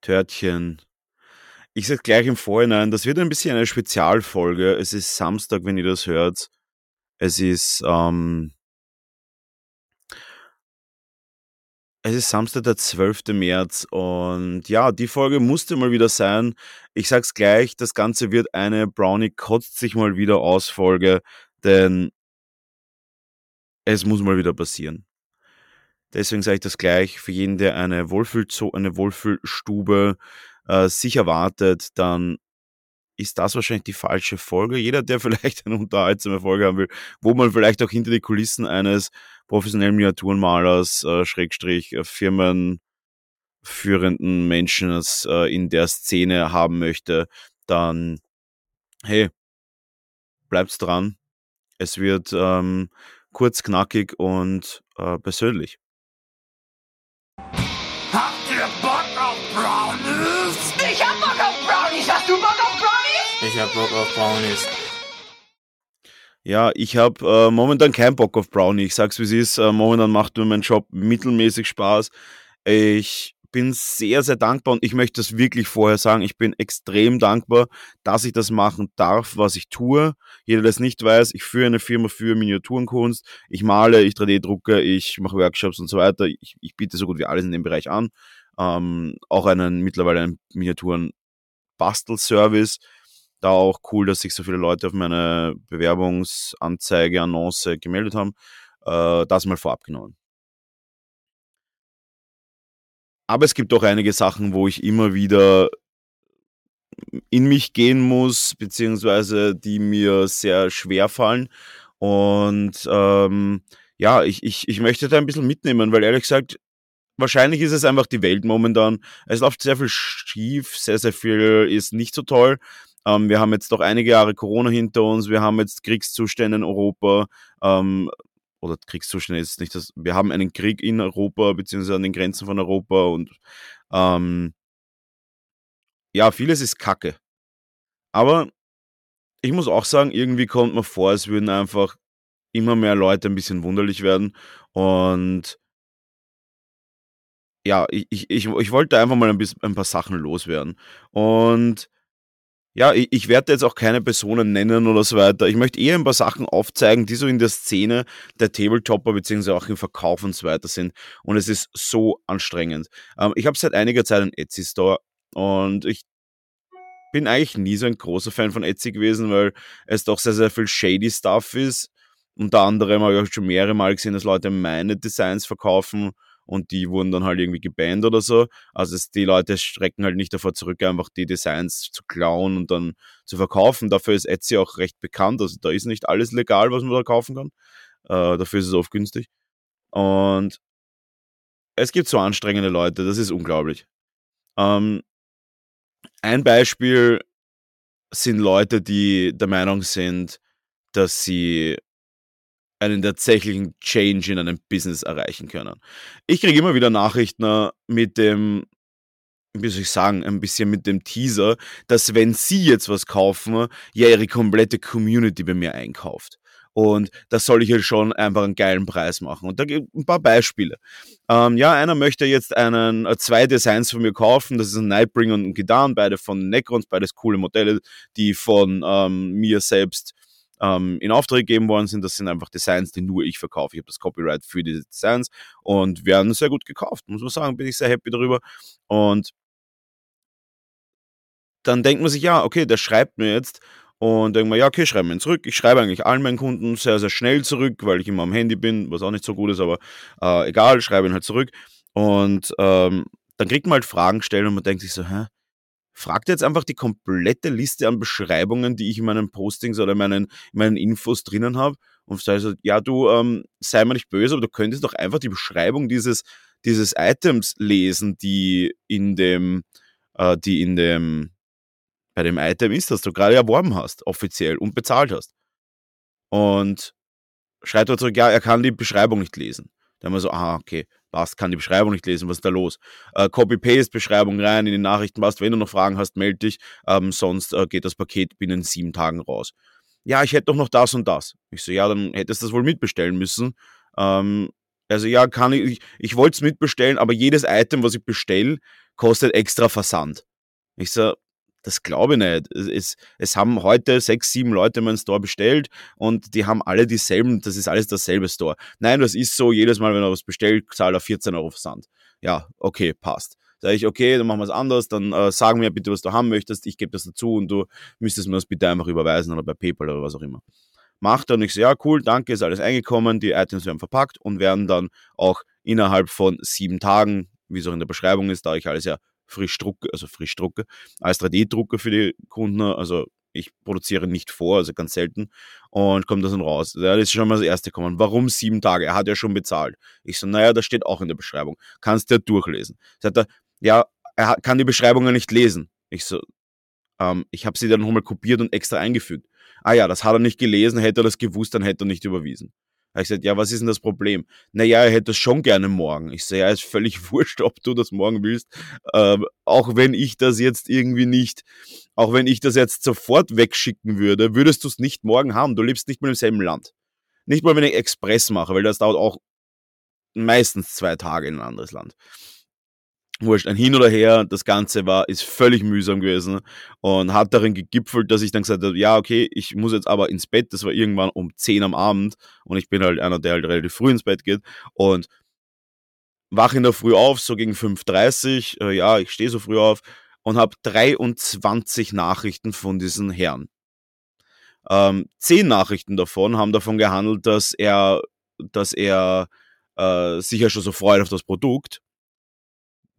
Törtchen. Ich sage gleich im Vorhinein, das wird ein bisschen eine Spezialfolge. Es ist Samstag, wenn ihr das hört. Es ist, ähm, es ist Samstag, der 12. März und ja, die Folge musste mal wieder sein. Ich sag's gleich, das Ganze wird eine Brownie kotzt sich mal wieder aus Folge, denn es muss mal wieder passieren. Deswegen sage ich das gleich, für jeden, der eine, Wohlfühlzo eine Wohlfühlstube äh, sich erwartet, dann ist das wahrscheinlich die falsche Folge. Jeder, der vielleicht eine unterhaltsame Folge haben will, wo man vielleicht auch hinter die Kulissen eines professionellen Miniaturenmalers, äh, Schrägstrich, äh, firmenführenden Menschen äh, in der Szene haben möchte, dann, hey, bleibt's dran. Es wird ähm, kurz, knackig und äh, persönlich. Ich hab Bock auf Brownies. Ja, ich habe äh, momentan keinen Bock auf Brownie. Ich sag's wie es ist. Äh, momentan macht mir mein Job mittelmäßig Spaß. Ich bin sehr, sehr dankbar und ich möchte das wirklich vorher sagen. Ich bin extrem dankbar, dass ich das machen darf, was ich tue. Jeder, der es nicht weiß, ich führe eine Firma für Miniaturenkunst. Ich male, ich 3D-drucke, ich mache Workshops und so weiter. Ich, ich, biete so gut wie alles in dem Bereich an. Ähm, auch einen mittlerweile einen Miniaturen-Bastelservice. Da auch cool, dass sich so viele Leute auf meine Bewerbungsanzeige, Annonce gemeldet haben. Äh, das mal vorab genommen. Aber es gibt auch einige Sachen, wo ich immer wieder in mich gehen muss, beziehungsweise die mir sehr schwer fallen. Und ähm, ja, ich, ich, ich möchte da ein bisschen mitnehmen, weil ehrlich gesagt, wahrscheinlich ist es einfach die Welt momentan. Es läuft sehr viel schief, sehr, sehr viel ist nicht so toll. Ähm, wir haben jetzt doch einige Jahre Corona hinter uns, wir haben jetzt Kriegszustände in Europa. Ähm, oder Kriegszustand ist nicht das, wir haben einen Krieg in Europa, beziehungsweise an den Grenzen von Europa und ähm, ja, vieles ist Kacke. Aber ich muss auch sagen, irgendwie kommt mir vor, es würden einfach immer mehr Leute ein bisschen wunderlich werden. Und ja, ich, ich, ich wollte einfach mal ein, bisschen, ein paar Sachen loswerden. Und ja, ich, ich werde jetzt auch keine Personen nennen oder so weiter. Ich möchte eher ein paar Sachen aufzeigen, die so in der Szene der Tabletopper beziehungsweise auch im Verkauf und so weiter sind. Und es ist so anstrengend. Ähm, ich habe seit einiger Zeit einen Etsy-Store und ich bin eigentlich nie so ein großer Fan von Etsy gewesen, weil es doch sehr, sehr viel shady Stuff ist. Unter anderem habe ich auch schon mehrere Mal gesehen, dass Leute meine Designs verkaufen und die wurden dann halt irgendwie gebannt oder so. Also es, die Leute strecken halt nicht davor zurück, einfach die Designs zu klauen und dann zu verkaufen. Dafür ist Etsy auch recht bekannt. Also da ist nicht alles legal, was man da kaufen kann. Äh, dafür ist es oft günstig. Und es gibt so anstrengende Leute, das ist unglaublich. Ähm, ein Beispiel sind Leute, die der Meinung sind, dass sie einen tatsächlichen Change in einem Business erreichen können. Ich kriege immer wieder Nachrichten mit dem, wie soll ich sagen, ein bisschen mit dem Teaser, dass wenn Sie jetzt was kaufen, ja Ihre komplette Community bei mir einkauft. Und das soll ich halt schon einfach einen geilen Preis machen. Und da gibt ein paar Beispiele. Ähm, ja, einer möchte jetzt einen, äh, zwei Designs von mir kaufen. Das ist ein Nightbringer und ein Gidan, beide von Necrons, beides coole Modelle, die von ähm, mir selbst ähm, in Auftrag gegeben worden sind. Das sind einfach Designs, die nur ich verkaufe. Ich habe das Copyright für diese Designs und werden sehr gut gekauft, muss man sagen. Bin ich sehr happy darüber. Und dann denkt man sich, ja, okay, der schreibt mir jetzt und denkt man, ja, okay, schreiben wir ihn zurück. Ich schreibe eigentlich allen meinen Kunden sehr, sehr schnell zurück, weil ich immer am Handy bin, was auch nicht so gut ist, aber äh, egal, schreibe ihn halt zurück. Und ähm, dann kriegt man halt Fragen stellen und man denkt sich so, hä, fragt jetzt einfach die komplette Liste an Beschreibungen, die ich in meinen Postings oder in meinen, in meinen Infos drinnen habe und sage so, ja, du, ähm, sei mal nicht böse, aber du könntest doch einfach die Beschreibung dieses, dieses Items lesen, die in dem, äh, die in dem, bei dem Item ist, das du gerade erworben hast, offiziell und bezahlt hast. Und schreibt er zurück, ja, er kann die Beschreibung nicht lesen. Dann haben wir so, aha, okay, passt, kann die Beschreibung nicht lesen, was ist da los? Äh, Copy-Paste-Beschreibung rein in die Nachrichten, passt, wenn du noch Fragen hast, melde dich, ähm, sonst äh, geht das Paket binnen sieben Tagen raus. Ja, ich hätte doch noch das und das. Ich so, ja, dann hättest du das wohl mitbestellen müssen. Ähm, Also ja, kann ich, ich, ich wollte es mitbestellen, aber jedes Item, was ich bestelle, kostet extra Versand. Ich so, das glaube ich nicht. Es, es, haben heute sechs, sieben Leute meinen Store bestellt und die haben alle dieselben, das ist alles dasselbe Store. Nein, das ist so, jedes Mal, wenn er was bestellt, zahlt er 14 Euro Versand. Ja, okay, passt. Sag ich, okay, dann machen wir es anders, dann äh, sagen mir bitte, was du haben möchtest, ich gebe das dazu und du müsstest mir das bitte einfach überweisen oder bei PayPal oder was auch immer. Macht er und ich so, ja, cool, danke, ist alles eingekommen, die Items werden verpackt und werden dann auch innerhalb von sieben Tagen, wie es auch in der Beschreibung ist, da ich alles ja frisch drucke, also frisch drucke, als 3D-Drucker für die Kunden, also ich produziere nicht vor, also ganz selten, und kommt das dann raus. Ja, das ist schon mal das erste kommen. Warum sieben Tage? Er hat ja schon bezahlt. Ich so, naja, das steht auch in der Beschreibung. Kannst du ja durchlesen. Sagt er, ja, er kann die Beschreibung ja nicht lesen. Ich so, ähm, ich habe sie dann nochmal kopiert und extra eingefügt. Ah ja, das hat er nicht gelesen, hätte er das gewusst, dann hätte er nicht überwiesen. Da ich gesagt, ja, was ist denn das Problem? Naja, er hätte es schon gerne morgen. Ich sage, ja, ist völlig wurscht, ob du das morgen willst. Ähm, auch wenn ich das jetzt irgendwie nicht, auch wenn ich das jetzt sofort wegschicken würde, würdest du es nicht morgen haben. Du lebst nicht mehr im selben Land. Nicht mal, wenn ich Express mache, weil das dauert auch meistens zwei Tage in ein anderes Land wurscht, ein Hin oder Her, das Ganze war, ist völlig mühsam gewesen und hat darin gegipfelt, dass ich dann gesagt habe, ja, okay, ich muss jetzt aber ins Bett, das war irgendwann um 10 am Abend und ich bin halt einer, der halt relativ früh ins Bett geht und wach in der Früh auf, so gegen 5.30 äh, ja, ich stehe so früh auf und habe 23 Nachrichten von diesen Herren. Ähm, zehn Nachrichten davon haben davon gehandelt, dass er, dass er äh, sich ja schon so freut auf das Produkt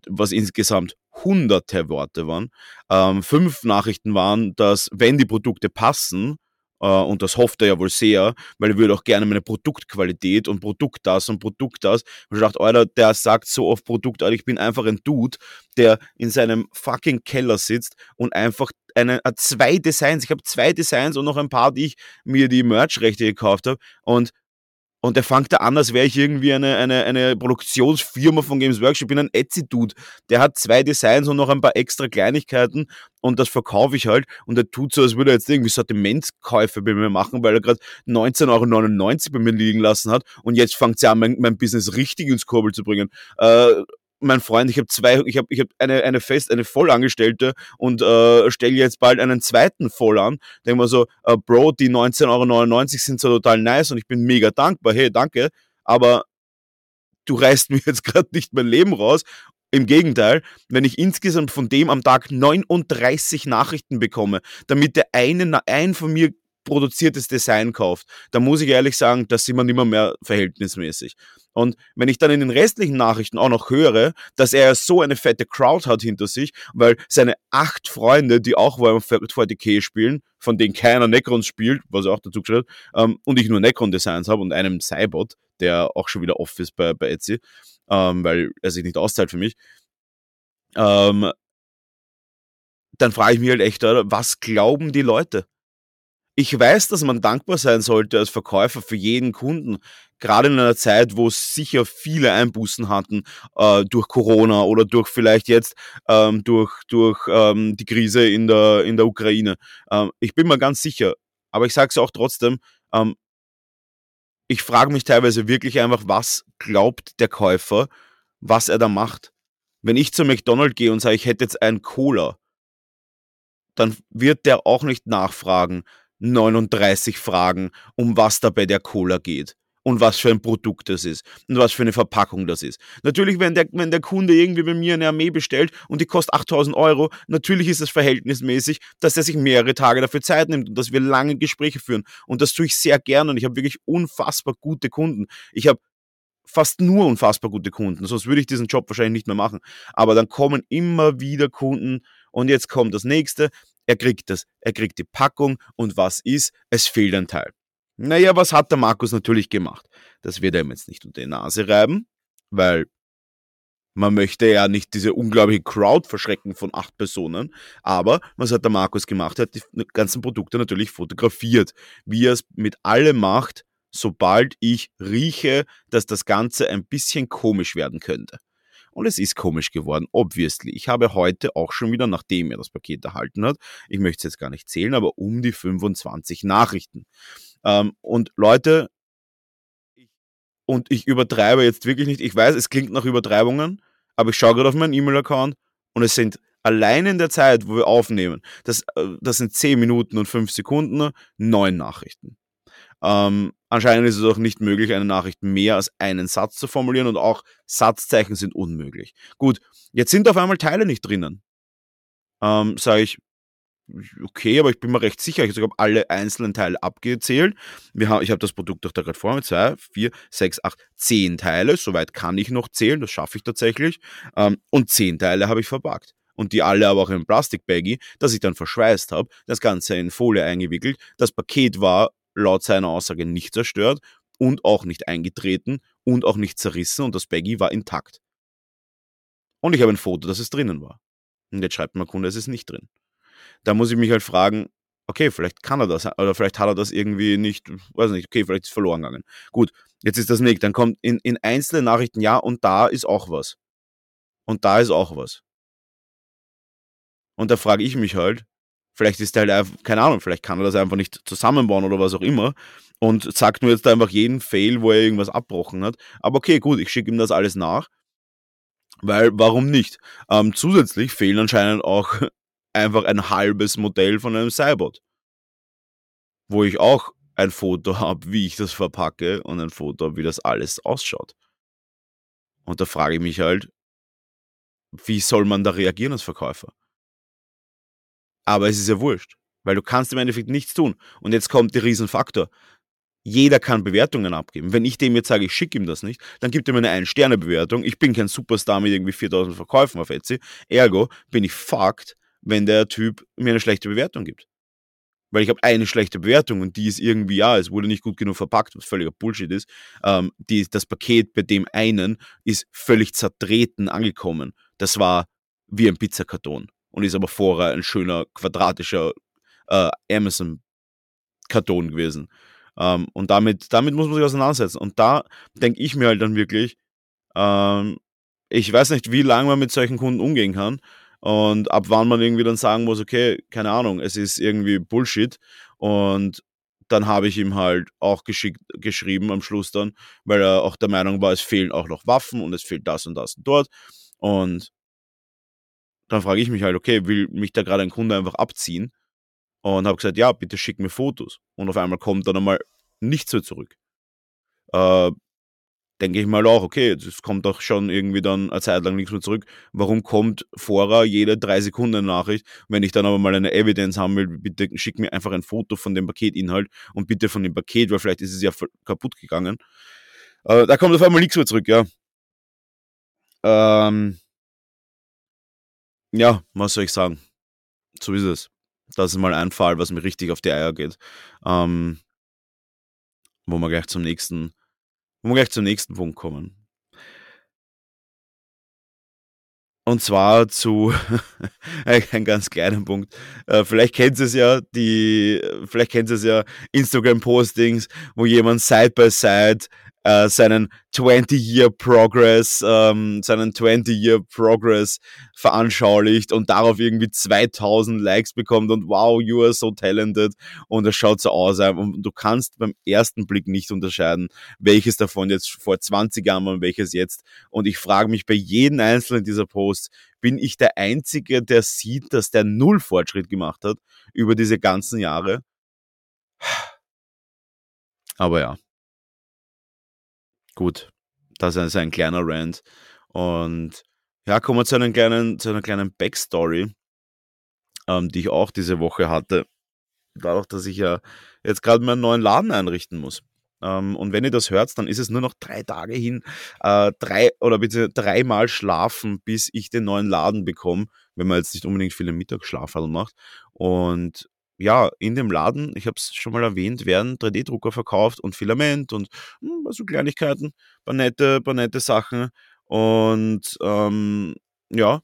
was insgesamt hunderte Worte waren. Ähm, fünf Nachrichten waren, dass wenn die Produkte passen, äh, und das hofft er ja wohl sehr, weil er würde auch gerne meine Produktqualität und Produkt das und Produkt das. Und ich dachte, Alter, der sagt so oft Produkt, Alter, ich bin einfach ein Dude, der in seinem fucking Keller sitzt und einfach eine, äh, zwei Designs, ich habe zwei Designs und noch ein paar, die ich mir die Merch-Rechte gekauft habe und und der fängt da an, als wäre ich irgendwie eine, eine, eine Produktionsfirma von Games Workshop. Ich bin ein Etsy-Dude. Der hat zwei Designs und noch ein paar extra Kleinigkeiten und das verkaufe ich halt. Und er tut so, als würde er jetzt irgendwie Sortimentskäufe bei mir machen, weil er gerade 19,99 Euro bei mir liegen lassen hat. Und jetzt fängt sie an, mein, mein Business richtig ins Kurbel zu bringen. Äh, mein Freund, ich habe zwei, ich habe ich hab eine, eine fest, eine Vollangestellte und äh, stelle jetzt bald einen zweiten voll an. Denke mal so, äh, Bro, die 19,99 Euro sind so total nice und ich bin mega dankbar, hey, danke, aber du reißt mir jetzt gerade nicht mein Leben raus. Im Gegenteil, wenn ich insgesamt von dem am Tag 39 Nachrichten bekomme, damit der eine ein von mir produziertes Design kauft, dann muss ich ehrlich sagen, das wir nicht mehr, mehr verhältnismäßig. Und wenn ich dann in den restlichen Nachrichten auch noch höre, dass er so eine fette Crowd hat hinter sich, weil seine acht Freunde, die auch Warhammer 40k spielen, von denen keiner Necrons spielt, was er auch dazu geschrieben hat, ähm, und ich nur Necron-Designs habe und einem Cybot, der auch schon wieder off ist bei, bei Etsy, ähm, weil er sich nicht auszahlt für mich, ähm, dann frage ich mich halt echt, was glauben die Leute? Ich weiß, dass man dankbar sein sollte als Verkäufer für jeden Kunden, gerade in einer Zeit, wo sicher viele Einbußen hatten äh, durch Corona oder durch vielleicht jetzt ähm, durch, durch ähm, die Krise in der, in der Ukraine. Ähm, ich bin mir ganz sicher, aber ich sage es auch trotzdem, ähm, ich frage mich teilweise wirklich einfach, was glaubt der Käufer, was er da macht. Wenn ich zu McDonald's gehe und sage, ich hätte jetzt einen Cola, dann wird der auch nicht nachfragen, 39 Fragen, um was da bei der Cola geht und was für ein Produkt das ist und was für eine Verpackung das ist. Natürlich, wenn der, wenn der Kunde irgendwie bei mir eine Armee bestellt und die kostet 8000 Euro, natürlich ist es verhältnismäßig, dass er sich mehrere Tage dafür Zeit nimmt und dass wir lange Gespräche führen. Und das tue ich sehr gern und ich habe wirklich unfassbar gute Kunden. Ich habe fast nur unfassbar gute Kunden, sonst würde ich diesen Job wahrscheinlich nicht mehr machen. Aber dann kommen immer wieder Kunden und jetzt kommt das nächste. Er kriegt das, er kriegt die Packung und was ist? Es fehlt ein Teil. Naja, was hat der Markus natürlich gemacht? Das wird er ihm jetzt nicht unter die Nase reiben, weil man möchte ja nicht diese unglaubliche Crowd verschrecken von acht Personen. Aber was hat der Markus gemacht? Er hat die ganzen Produkte natürlich fotografiert, wie er es mit allem macht, sobald ich rieche, dass das Ganze ein bisschen komisch werden könnte. Und es ist komisch geworden, obviously. Ich habe heute auch schon wieder, nachdem er das Paket erhalten hat, ich möchte es jetzt gar nicht zählen, aber um die 25 Nachrichten. Ähm, und Leute, und ich übertreibe jetzt wirklich nicht. Ich weiß, es klingt nach Übertreibungen, aber ich schaue gerade auf meinen E-Mail-Account und es sind allein in der Zeit, wo wir aufnehmen, das, äh, das sind 10 Minuten und 5 Sekunden, neun Nachrichten. Ähm, anscheinend ist es auch nicht möglich, eine Nachricht mehr als einen Satz zu formulieren und auch Satzzeichen sind unmöglich. Gut, jetzt sind auf einmal Teile nicht drinnen. Ähm, Sage ich, okay, aber ich bin mir recht sicher, ich habe alle einzelnen Teile abgezählt. Wir haben, ich habe das Produkt doch da gerade vor mir, 2, 4, 6, 8, 10 Teile, soweit kann ich noch zählen, das schaffe ich tatsächlich. Ähm, und 10 Teile habe ich verpackt. Und die alle aber auch in Plastikbaggy, das ich dann verschweißt habe, das Ganze in Folie eingewickelt. Das Paket war laut seiner Aussage nicht zerstört und auch nicht eingetreten und auch nicht zerrissen und das Baggy war intakt. Und ich habe ein Foto, dass es drinnen war. Und jetzt schreibt mein Kunde, es ist nicht drin da muss ich mich halt fragen, okay, vielleicht kann er das, oder vielleicht hat er das irgendwie nicht, weiß nicht, okay, vielleicht ist es verloren gegangen. Gut, jetzt ist das nicht. Dann kommt in, in einzelnen Nachrichten, ja, und da ist auch was. Und da ist auch was. Und da frage ich mich halt, vielleicht ist er halt einfach, keine Ahnung, vielleicht kann er das einfach nicht zusammenbauen oder was auch immer und sagt mir jetzt einfach jeden Fail, wo er irgendwas abbrochen hat. Aber okay, gut, ich schicke ihm das alles nach. Weil, warum nicht? Ähm, zusätzlich fehlen anscheinend auch einfach ein halbes Modell von einem Cybot. Wo ich auch ein Foto habe, wie ich das verpacke und ein Foto, wie das alles ausschaut. Und da frage ich mich halt, wie soll man da reagieren als Verkäufer? Aber es ist ja wurscht, weil du kannst im Endeffekt nichts tun. Und jetzt kommt der Riesenfaktor. Jeder kann Bewertungen abgeben. Wenn ich dem jetzt sage, ich schicke ihm das nicht, dann gibt er mir eine Ein-Sterne-Bewertung. Ich bin kein Superstar mit irgendwie 4000 Verkäufen auf Etsy. Ergo bin ich fucked, wenn der Typ mir eine schlechte Bewertung gibt. Weil ich habe eine schlechte Bewertung und die ist irgendwie, ja, es wurde nicht gut genug verpackt, was völliger Bullshit ist. Ähm, die, das Paket bei dem einen ist völlig zertreten angekommen. Das war wie ein Pizzakarton und ist aber vorher ein schöner quadratischer äh, Amazon-Karton gewesen. Ähm, und damit, damit muss man sich auseinandersetzen. Und da denke ich mir halt dann wirklich, ähm, ich weiß nicht, wie lange man mit solchen Kunden umgehen kann. Und ab wann man irgendwie dann sagen muss, okay, keine Ahnung, es ist irgendwie Bullshit. Und dann habe ich ihm halt auch geschickt, geschrieben am Schluss dann, weil er auch der Meinung war, es fehlen auch noch Waffen und es fehlt das und das und dort. Und dann frage ich mich halt, okay, will mich da gerade ein Kunde einfach abziehen? Und habe gesagt, ja, bitte schick mir Fotos. Und auf einmal kommt dann einmal nichts mehr zurück. Äh, denke ich mal auch, okay, es kommt doch schon irgendwie dann eine Zeit lang nichts mehr zurück. Warum kommt vorher jede drei Sekunden Nachricht? Wenn ich dann aber mal eine Evidenz haben will, bitte schick mir einfach ein Foto von dem Paketinhalt und bitte von dem Paket, weil vielleicht ist es ja kaputt gegangen. Äh, da kommt auf einmal nichts mehr zurück, ja. Ähm, ja, was soll ich sagen? So ist es. Das ist mal ein Fall, was mir richtig auf die Eier geht. Ähm, wo wir gleich zum nächsten wollen wir gleich zum nächsten Punkt kommen. Und zwar zu ein ganz kleinen Punkt. Äh, vielleicht kennt es ja die, vielleicht kennt es ja Instagram-Postings, wo jemand side by side äh, seinen 20-Year Progress, ähm, seinen 20-Year Progress veranschaulicht und darauf irgendwie 2000 Likes bekommt und wow, you are so talented und es schaut so aus. Und du kannst beim ersten Blick nicht unterscheiden, welches davon jetzt vor 20 Jahren war und welches jetzt. Und ich frage mich bei jedem einzelnen dieser Posts, bin ich der Einzige, der sieht, dass der null Fortschritt gemacht hat über diese ganzen Jahre? Aber ja, Gut, das ist ein kleiner Rant. Und ja, kommen wir zu, einem kleinen, zu einer kleinen Backstory, ähm, die ich auch diese Woche hatte. Dadurch, dass ich ja jetzt gerade meinen neuen Laden einrichten muss. Ähm, und wenn ihr das hört, dann ist es nur noch drei Tage hin, äh, drei oder bitte dreimal schlafen, bis ich den neuen Laden bekomme, wenn man jetzt nicht unbedingt viele Mittagsschlaf macht. Und ja, in dem Laden, ich habe es schon mal erwähnt, werden 3D-Drucker verkauft und Filament und hm, so Kleinigkeiten, paar nette, paar nette Sachen. Und ähm, ja,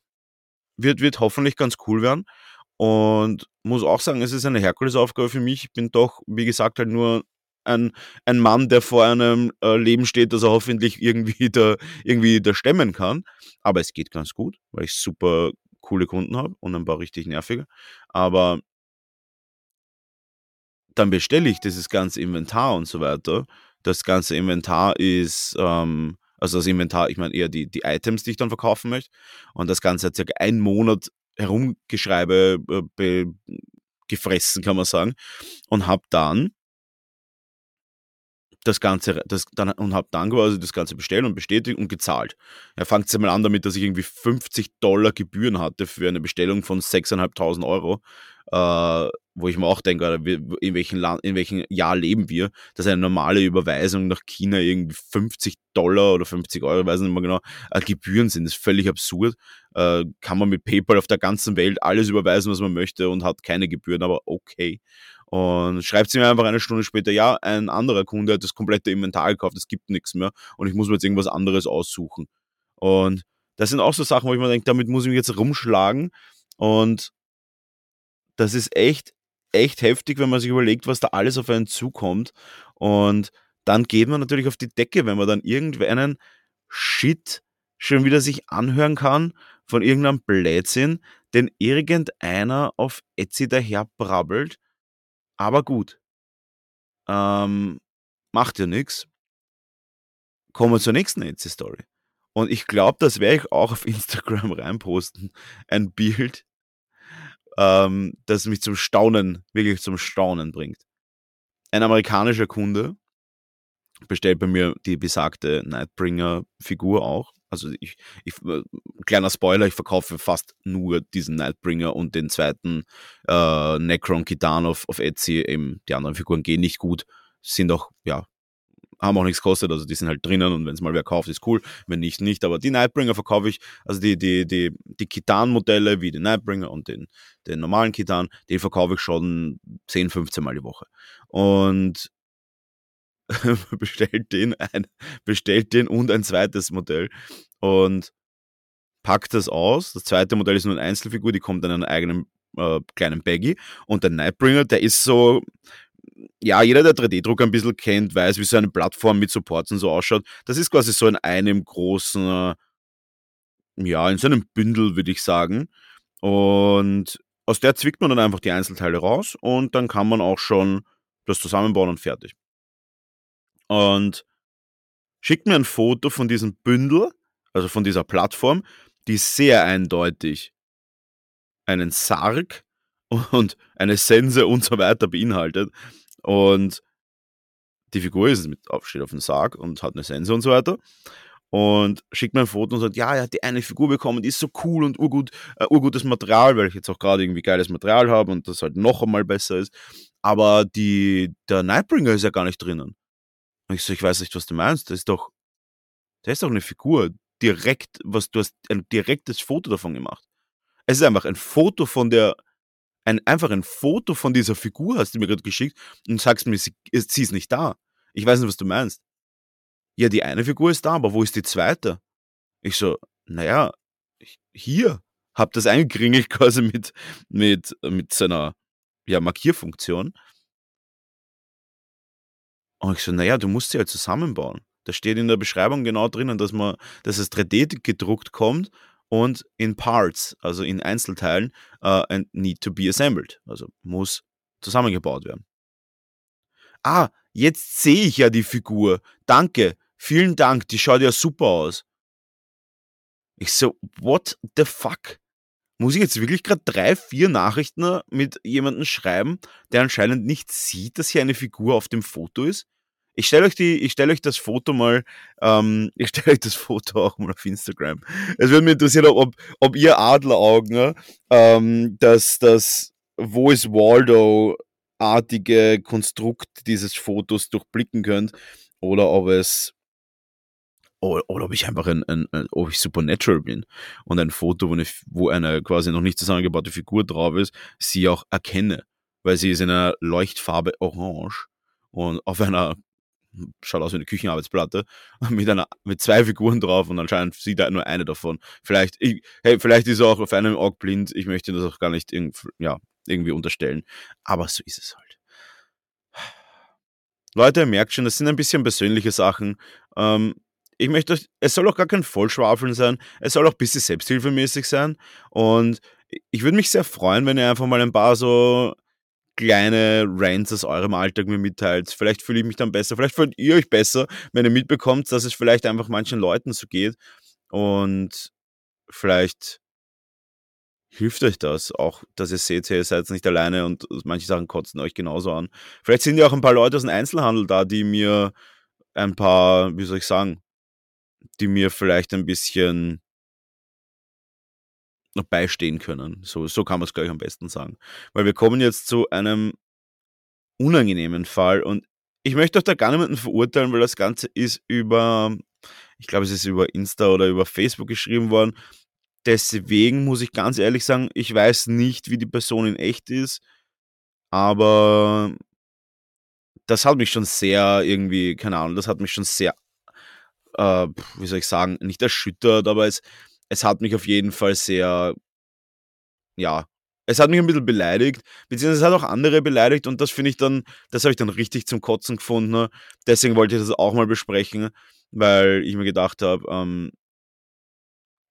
wird, wird hoffentlich ganz cool werden. Und muss auch sagen, es ist eine Herkulesaufgabe für mich. Ich bin doch, wie gesagt, halt nur ein, ein Mann, der vor einem äh, Leben steht, das er hoffentlich irgendwie da, irgendwie da stemmen kann. Aber es geht ganz gut, weil ich super coole Kunden habe und ein paar richtig nervige. Aber dann bestelle ich dieses ganze Inventar und so weiter. Das ganze Inventar ist, ähm, also das Inventar, ich meine eher die, die Items, die ich dann verkaufen möchte. Und das Ganze hat circa einen Monat herumgeschreibe äh, gefressen, kann man sagen. Und habe dann das Ganze, das, dann, und habe dann quasi das Ganze bestellt und bestätigt und gezahlt. Er fängt jetzt mal an damit, dass ich irgendwie 50 Dollar Gebühren hatte für eine Bestellung von 6.500 Euro, äh, wo ich mir auch denke, in welchem, Land, in welchem Jahr leben wir, dass eine normale Überweisung nach China irgendwie 50 Dollar oder 50 Euro, weiß nicht mehr genau, äh, Gebühren sind. Das ist völlig absurd. Äh, kann man mit PayPal auf der ganzen Welt alles überweisen, was man möchte und hat keine Gebühren, aber okay. Und schreibt sie mir einfach eine Stunde später, ja, ein anderer Kunde hat das komplette Inventar gekauft, es gibt nichts mehr und ich muss mir jetzt irgendwas anderes aussuchen. Und das sind auch so Sachen, wo ich mir denke, damit muss ich mich jetzt rumschlagen. Und das ist echt, echt heftig, wenn man sich überlegt, was da alles auf einen zukommt. Und dann geht man natürlich auf die Decke, wenn man dann irgendeinen Shit schon wieder sich anhören kann von irgendeinem Blödsinn, den irgendeiner auf Etsy daher brabbelt aber gut. Ähm, macht ja nichts. Kommen wir zur nächsten Etsy-Story. Und ich glaube, das werde ich auch auf Instagram reinposten. Ein Bild, ähm, das mich zum Staunen, wirklich zum Staunen bringt. Ein amerikanischer Kunde bestellt bei mir die besagte Nightbringer-Figur auch. Also ich, ich, äh, kleiner Spoiler, ich verkaufe fast nur diesen Nightbringer und den zweiten äh, Necron Kitan auf, auf Etsy. Eben die anderen Figuren gehen nicht gut, sind auch, ja, haben auch nichts gekostet, also die sind halt drinnen und wenn es mal wer kauft, ist cool, wenn nicht, nicht. Aber die Nightbringer verkaufe ich, also die, die, die, die Kitan-Modelle wie den Nightbringer und den, den normalen Kitan, die verkaufe ich schon 10, 15 Mal die Woche. Und bestellt den, ein, bestellt den und ein zweites Modell und packt das aus. Das zweite Modell ist nur eine Einzelfigur, die kommt in einem eigenen äh, kleinen Baggy. Und der Nightbringer, der ist so, ja, jeder, der 3D-Druck ein bisschen kennt, weiß, wie so eine Plattform mit Supports und so ausschaut. Das ist quasi so in einem großen, ja, in so einem Bündel, würde ich sagen. Und aus der zwickt man dann einfach die Einzelteile raus und dann kann man auch schon das zusammenbauen und fertig und schickt mir ein Foto von diesem Bündel, also von dieser Plattform, die sehr eindeutig einen Sarg und eine Sense und so weiter beinhaltet. Und die Figur ist mit, steht auf dem Sarg und hat eine Sense und so weiter. Und schickt mir ein Foto und sagt, ja, er hat die eine Figur bekommen, die ist so cool und urgut, uh, urgutes Material, weil ich jetzt auch gerade irgendwie geiles Material habe und das halt noch einmal besser ist. Aber die, der Nightbringer ist ja gar nicht drinnen. Und ich so, ich weiß nicht, was du meinst. Das ist doch, da ist doch eine Figur. Direkt, was du hast ein direktes Foto davon gemacht. Es ist einfach ein Foto von der, ein, einfach ein Foto von dieser Figur hast du mir gerade geschickt und sagst mir, sie, sie ist nicht da. Ich weiß nicht, was du meinst. Ja, die eine Figur ist da, aber wo ist die zweite? Ich so, naja, hier, hab das eingekringelt quasi mit, mit, mit seiner ja, Markierfunktion und ich so, naja, du musst sie halt zusammenbauen. Da steht in der Beschreibung genau drinnen, dass man, dass es 3D gedruckt kommt und in Parts, also in Einzelteilen, uh, and need to be assembled. Also muss zusammengebaut werden. Ah, jetzt sehe ich ja die Figur. Danke, vielen Dank, die schaut ja super aus. Ich so, what the fuck? Muss ich jetzt wirklich gerade drei, vier Nachrichten mit jemandem schreiben, der anscheinend nicht sieht, dass hier eine Figur auf dem Foto ist? Ich stelle euch die, ich stelle euch das Foto mal, ähm, ich stelle euch das Foto auch mal auf Instagram. Es würde mich interessieren, ob, ob ihr Adleraugen, ähm, das, das Wo ist Waldo artige Konstrukt dieses Fotos durchblicken könnt oder ob es oder ob ich einfach ein, ein, ein, ob ich supernatural bin und ein Foto, wo eine, wo eine quasi noch nicht zusammengebaute Figur drauf ist, sie auch erkenne, weil sie ist in einer Leuchtfarbe orange und auf einer schaut aus wie eine Küchenarbeitsplatte mit einer mit zwei Figuren drauf und anscheinend sieht er nur eine davon. Vielleicht ich, hey, vielleicht ist er auch auf einem Auge blind. Ich möchte das auch gar nicht irgendwie, ja, irgendwie unterstellen, aber so ist es halt. Leute, ihr merkt schon, das sind ein bisschen persönliche Sachen. Ähm, ich möchte, es soll auch gar kein Vollschwafeln sein, es soll auch ein bisschen selbsthilfemäßig sein und ich würde mich sehr freuen, wenn ihr einfach mal ein paar so kleine Rants aus eurem Alltag mir mitteilt. Vielleicht fühle ich mich dann besser. Vielleicht fühlt ihr euch besser, wenn ihr mitbekommt, dass es vielleicht einfach manchen Leuten so geht. Und vielleicht hilft euch das auch, dass ihr seht, ihr seid nicht alleine und manche Sachen kotzen euch genauso an. Vielleicht sind ja auch ein paar Leute aus dem Einzelhandel da, die mir ein paar, wie soll ich sagen, die mir vielleicht ein bisschen beistehen können. So, so kann man es, glaube ich, am besten sagen. Weil wir kommen jetzt zu einem unangenehmen Fall und ich möchte auch da gar niemanden verurteilen, weil das Ganze ist über, ich glaube, es ist über Insta oder über Facebook geschrieben worden. Deswegen muss ich ganz ehrlich sagen, ich weiß nicht, wie die Person in echt ist, aber das hat mich schon sehr irgendwie, keine Ahnung, das hat mich schon sehr, äh, wie soll ich sagen, nicht erschüttert, aber es, es hat mich auf jeden Fall sehr, ja, es hat mich ein bisschen beleidigt, beziehungsweise es hat auch andere beleidigt und das finde ich dann, das habe ich dann richtig zum Kotzen gefunden. Deswegen wollte ich das auch mal besprechen, weil ich mir gedacht habe, ähm,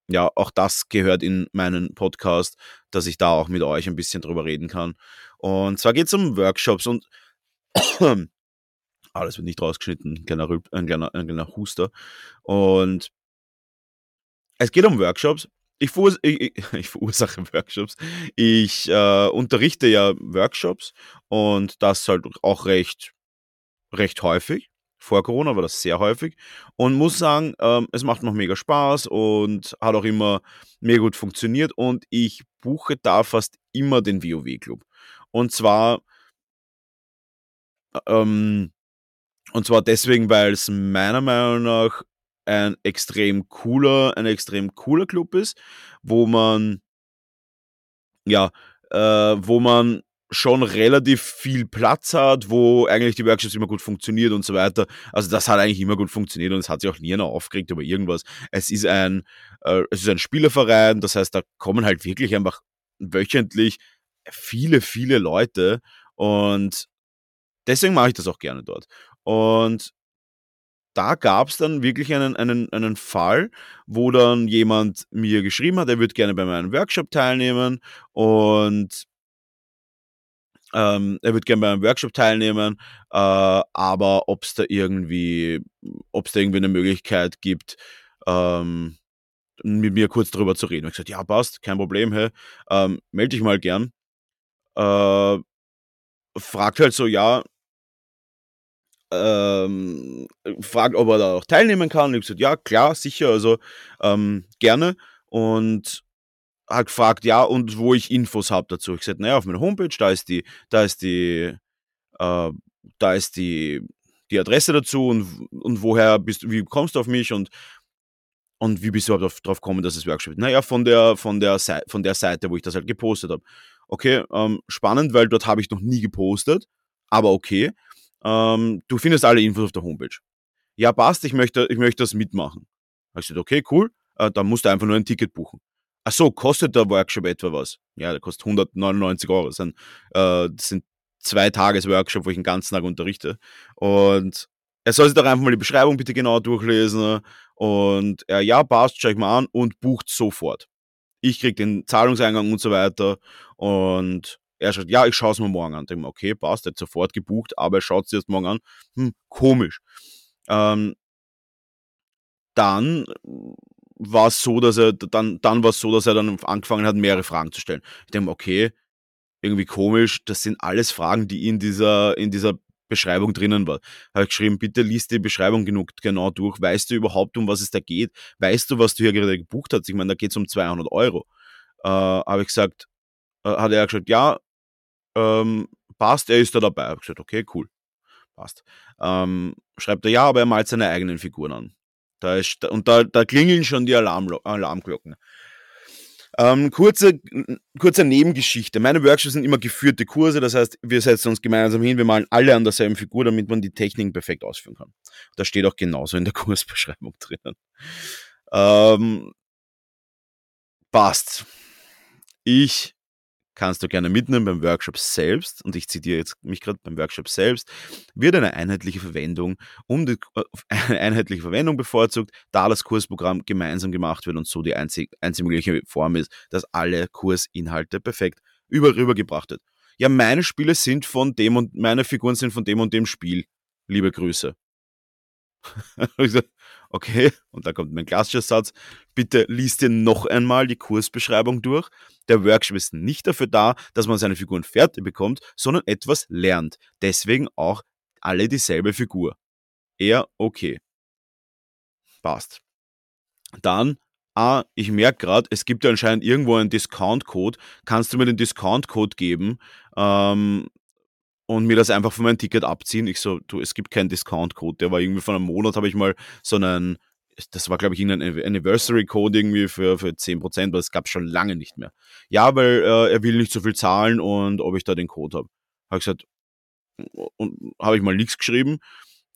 ja, auch das gehört in meinen Podcast, dass ich da auch mit euch ein bisschen drüber reden kann. Und zwar geht es um Workshops und alles wird nicht rausgeschnitten, ein kleiner, ein, kleiner, ein kleiner Huster. Und es geht um Workshops. Ich, verur ich, ich verursache Workshops. Ich äh, unterrichte ja Workshops und das halt auch recht, recht häufig. Vor Corona war das sehr häufig und muss sagen, ähm, es macht noch mega Spaß und hat auch immer mega gut funktioniert und ich buche da fast immer den WoW-Club. Und zwar, ähm, und zwar deswegen, weil es meiner Meinung nach ein extrem cooler, ein extrem cooler Club ist, wo man, ja, äh, wo man schon relativ viel Platz hat, wo eigentlich die Workshops immer gut funktioniert und so weiter. Also das hat eigentlich immer gut funktioniert und es hat sich auch nie einer aufgeregt über irgendwas. Es ist ein, äh, es ist ein Spielerverein, das heißt, da kommen halt wirklich einfach wöchentlich viele, viele Leute und deswegen mache ich das auch gerne dort. Und da gab es dann wirklich einen, einen, einen Fall, wo dann jemand mir geschrieben hat, er würde gerne bei meinem Workshop teilnehmen und ähm, er würde gerne bei einem Workshop teilnehmen, äh, aber ob es da irgendwie, ob es da irgendwie eine Möglichkeit gibt, ähm, mit mir kurz darüber zu reden. Ich gesagt, ja, passt, kein Problem, hey, ähm, melde dich mal gern. Äh, fragt halt so, ja, ähm, fragt, ob er da auch teilnehmen kann. Und ich gesagt, ja, klar, sicher, also ähm, gerne. Und hat gefragt, ja, und wo ich Infos habe dazu. Ich gesagt, naja, auf meiner Homepage, da ist die, da ist die, äh, da ist die, die Adresse dazu und, und woher bist wie kommst du auf mich und, und wie bist du überhaupt darauf gekommen, dass es Workshop ist? Naja, von der, von der, Seite, von der Seite, wo ich das halt gepostet habe. Okay, ähm, spannend, weil dort habe ich noch nie gepostet, aber okay. Ähm, du findest alle Infos auf der Homepage. Ja, passt, ich möchte, ich möchte das mitmachen. Habe ich gesagt, okay, cool, äh, dann musst du einfach nur ein Ticket buchen. Ach so, kostet der Workshop etwa was? Ja, der kostet 199 Euro. Das sind, äh, das sind zwei Tages Workshop, wo ich den ganzen Tag unterrichte. Und er soll sich doch einfach mal die Beschreibung bitte genau durchlesen. Und er, ja, passt, schau ich mal an und bucht sofort. Ich krieg den Zahlungseingang und so weiter. Und er sagt, ja, ich schaue es mir morgen an. Ich denke, okay, passt, er hat sofort gebucht, aber er schaut es erst morgen an. Hm, komisch. Ähm, dann war es so, dass er dann, dann war es so, dass er dann angefangen hat, mehrere Fragen zu stellen. Ich denke, okay, irgendwie komisch, das sind alles Fragen, die in dieser, in dieser Beschreibung drinnen war. Habe ich geschrieben, bitte liest die Beschreibung genug genau durch. Weißt du überhaupt, um was es da geht? Weißt du, was du hier gerade gebucht hast? Ich meine, da geht es um 200 Euro. Äh, habe ich gesagt, äh, hat er gesagt, ja, ähm, passt, er ist da dabei. Ich gesagt, okay, cool, passt. Ähm, schreibt er, ja, aber er malt seine eigenen Figuren an. Da ist, und da, da klingeln schon die Alarm, Alarmglocken. Ähm, kurze, kurze Nebengeschichte. Meine Workshops sind immer geführte Kurse, das heißt, wir setzen uns gemeinsam hin, wir malen alle an derselben Figur, damit man die Techniken perfekt ausführen kann. Das steht auch genauso in der Kursbeschreibung drinnen. Ähm, passt. Ich kannst du gerne mitnehmen beim Workshop selbst, und ich zitiere jetzt mich gerade beim Workshop selbst, wird eine einheitliche Verwendung um die, äh, eine einheitliche Verwendung bevorzugt, da das Kursprogramm gemeinsam gemacht wird und so die einzig, einzig mögliche Form ist, dass alle Kursinhalte perfekt über, rübergebracht wird. ja, meine Spiele sind von dem und meine Figuren sind von dem und dem Spiel. Liebe Grüße. okay, und da kommt mein klassischer Satz. Bitte liest dir noch einmal die Kursbeschreibung durch. Der Workshop ist nicht dafür da, dass man seine Figuren fertig bekommt, sondern etwas lernt. Deswegen auch alle dieselbe Figur. Eher okay. Passt. Dann, ah, ich merke gerade, es gibt ja anscheinend irgendwo einen Discount-Code. Kannst du mir den Discount-Code geben? Ähm, und mir das einfach von meinem Ticket abziehen. Ich so, du, es gibt keinen Discount-Code. Der war irgendwie von einem Monat, habe ich mal so einen, das war glaube ich irgendein Anniversary-Code irgendwie für, für 10%, aber das gab es schon lange nicht mehr. Ja, weil äh, er will nicht so viel zahlen und ob ich da den Code habe. Habe ich gesagt, und habe ich mal nichts geschrieben.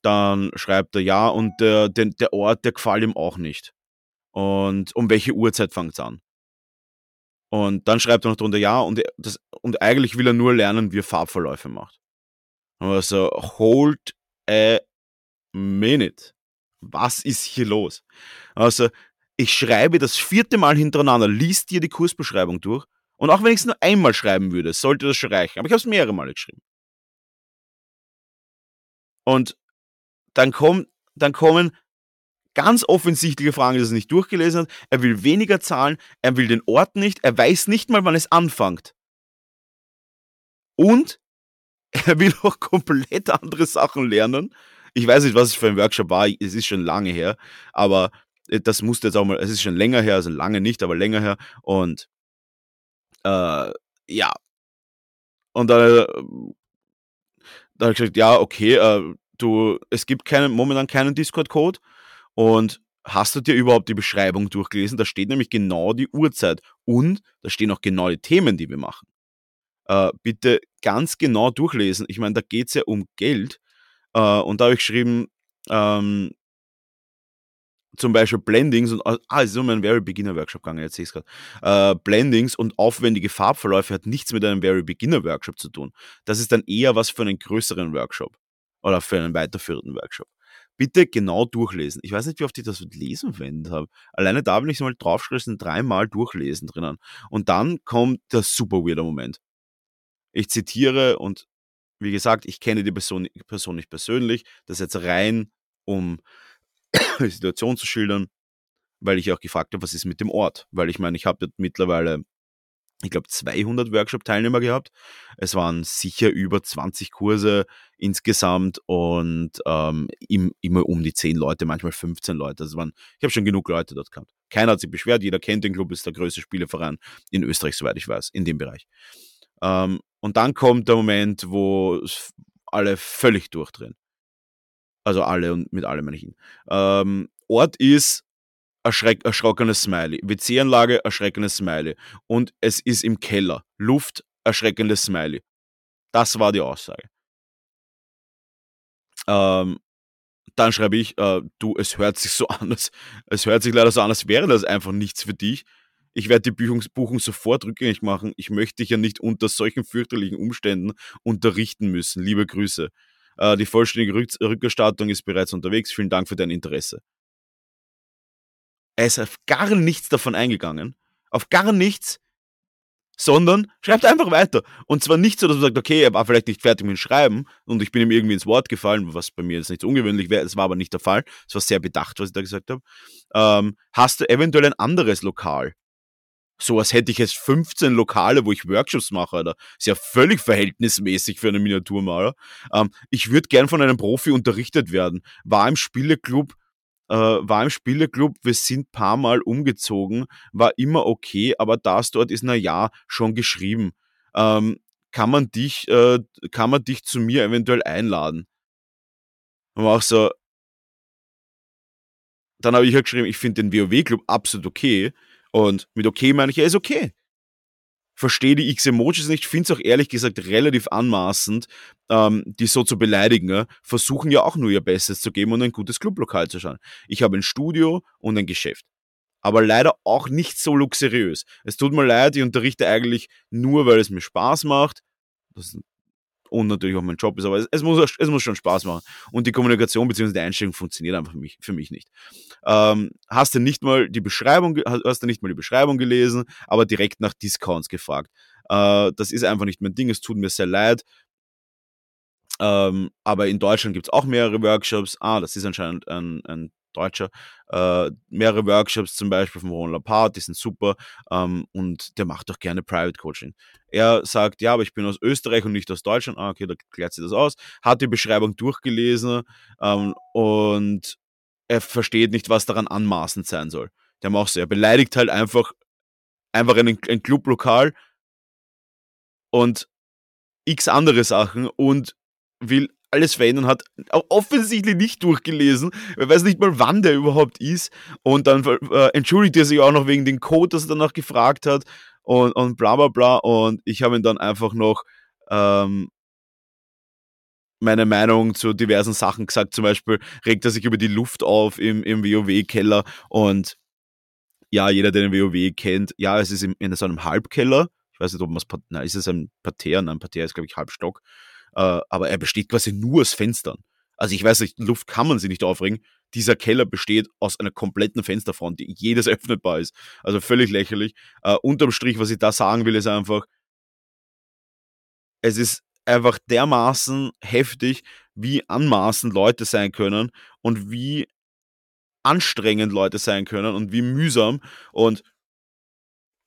Dann schreibt er ja und der, der, der Ort, der gefällt ihm auch nicht. Und um welche Uhrzeit fängt es an? Und dann schreibt er noch drunter, ja, und, das, und eigentlich will er nur lernen, wie er Farbverläufe macht. Also, hold a minute. Was ist hier los? Also, ich schreibe das vierte Mal hintereinander, liest dir die Kursbeschreibung durch. Und auch wenn ich es nur einmal schreiben würde, sollte das schon reichen. Aber ich habe es mehrere Male geschrieben. Und dann, komm, dann kommen ganz offensichtliche Fragen, dass er nicht durchgelesen hat. Er will weniger zahlen, er will den Ort nicht, er weiß nicht mal, wann es anfängt. Und er will auch komplett andere Sachen lernen. Ich weiß nicht, was es für ein Workshop war, es ist schon lange her, aber äh, das musste jetzt auch mal, es ist schon länger her, also lange nicht, aber länger her. Und äh, ja. Und dann, äh, dann habe ich gesagt, ja, okay, äh, du, es gibt keinen, momentan keinen Discord-Code und hast du dir überhaupt die Beschreibung durchgelesen? Da steht nämlich genau die Uhrzeit und da stehen auch genau die Themen, die wir machen. Äh, bitte ganz genau durchlesen. Ich meine, da geht es ja um Geld. Äh, und da habe ich geschrieben, ähm, zum Beispiel Blendings und ah, es ist um einen Very Beginner Workshop gegangen, jetzt sehe ich es gerade. Äh, Blendings und aufwendige Farbverläufe hat nichts mit einem Very Beginner Workshop zu tun. Das ist dann eher was für einen größeren Workshop oder für einen weiterführenden Workshop bitte genau durchlesen. Ich weiß nicht, wie oft ich das mit Lesen verwendet habe. Alleine da, wenn ich mal draufschreibe, sind dreimal durchlesen drinnen. Und dann kommt der super weirder Moment. Ich zitiere und wie gesagt, ich kenne die Person, Person nicht persönlich. Das jetzt rein, um die Situation zu schildern, weil ich auch gefragt habe, was ist mit dem Ort? Weil ich meine, ich habe mittlerweile ich glaube, 200 Workshop-Teilnehmer gehabt. Es waren sicher über 20 Kurse insgesamt und ähm, im, immer um die 10 Leute, manchmal 15 Leute. Also waren, ich habe schon genug Leute dort gehabt. Keiner hat sich beschwert, jeder kennt den Club, ist der größte Spieleverein in Österreich, soweit ich weiß, in dem Bereich. Ähm, und dann kommt der Moment, wo alle völlig durchdrehen. Also alle und mit allem meine ich ihn. Ähm, Ort ist erschreck, erschrockenes Smiley. WC-Anlage, erschreckendes Smiley. Und es ist im Keller. Luft, erschreckendes Smiley. Das war die Aussage. Ähm, dann schreibe ich, äh, du, es hört sich so an, als, es hört sich leider so an, als wäre das einfach nichts für dich. Ich werde die Buchung, Buchung sofort rückgängig machen. Ich möchte dich ja nicht unter solchen fürchterlichen Umständen unterrichten müssen. Liebe Grüße. Äh, die vollständige Rück Rückerstattung ist bereits unterwegs. Vielen Dank für dein Interesse. Er ist auf gar nichts davon eingegangen. Auf gar nichts. Sondern schreibt einfach weiter. Und zwar nicht so, dass man sagt, okay, er war vielleicht nicht fertig mit dem Schreiben und ich bin ihm irgendwie ins Wort gefallen, was bei mir jetzt nicht so ungewöhnlich wäre. Das war aber nicht der Fall. Es war sehr bedacht, was ich da gesagt habe. Ähm, hast du eventuell ein anderes Lokal? So als hätte ich jetzt 15 Lokale, wo ich Workshops mache, oder? Ist ja völlig verhältnismäßig für einen Miniaturmaler. Ähm, ich würde gern von einem Profi unterrichtet werden. War im Spieleclub äh, war im Spieleclub, wir sind paar Mal umgezogen, war immer okay, aber das dort ist na ja schon geschrieben. Ähm, kann man dich, äh, kann man dich zu mir eventuell einladen? Und auch so, dann habe ich ja geschrieben, ich finde den WoW-Club absolut okay. Und mit okay meine ich, er ist okay verstehe die X-Emojis nicht, finde es auch ehrlich gesagt relativ anmaßend, ähm, die so zu beleidigen. Ja? Versuchen ja auch nur ihr Bestes zu geben und ein gutes Clublokal zu schauen. Ich habe ein Studio und ein Geschäft. Aber leider auch nicht so luxuriös. Es tut mir leid, ich unterrichte eigentlich nur, weil es mir Spaß macht. Das und natürlich auch mein Job ist, aber es, es, muss, es muss schon Spaß machen. Und die Kommunikation bzw. die Einstellung funktioniert einfach für mich, für mich nicht. Ähm, hast du nicht mal die Beschreibung, hast du nicht mal die Beschreibung gelesen, aber direkt nach Discounts gefragt. Äh, das ist einfach nicht mein Ding, es tut mir sehr leid. Ähm, aber in Deutschland gibt es auch mehrere Workshops. Ah, das ist anscheinend ein, ein Deutscher. Äh, mehrere Workshops zum Beispiel von Ron Lapart, die sind super. Ähm, und der macht auch gerne Private Coaching. Er sagt, ja, aber ich bin aus Österreich und nicht aus Deutschland. Ah, okay, da klärt sie das aus. Hat die Beschreibung durchgelesen ähm, und er versteht nicht, was daran anmaßend sein soll. Der macht so, er beleidigt halt einfach, einfach ein, ein Clublokal und x andere Sachen und will alles verändern, hat offensichtlich nicht durchgelesen. Er weiß nicht mal, wann der überhaupt ist. Und dann äh, entschuldigt er sich auch noch wegen dem Code, das er danach gefragt hat. Und, und bla bla bla. Und ich habe ihm dann einfach noch ähm, meine Meinung zu diversen Sachen gesagt. Zum Beispiel regt er sich über die Luft auf im, im WoW-Keller. Und ja, jeder, der den WoW kennt, ja, es ist in, in so einem Halbkeller. Ich weiß nicht, ob man es, nein, ist es ein Parterre? Nein, Parterre ist, glaube ich, Halbstock. Äh, aber er besteht quasi nur aus Fenstern. Also ich weiß nicht, Luft kann man sich nicht aufregen. Dieser Keller besteht aus einer kompletten Fensterfront, die jedes öffnetbar ist. Also völlig lächerlich. Äh, unterm Strich, was ich da sagen will, ist einfach, es ist einfach dermaßen heftig, wie anmaßend Leute sein können und wie anstrengend Leute sein können und wie mühsam. Und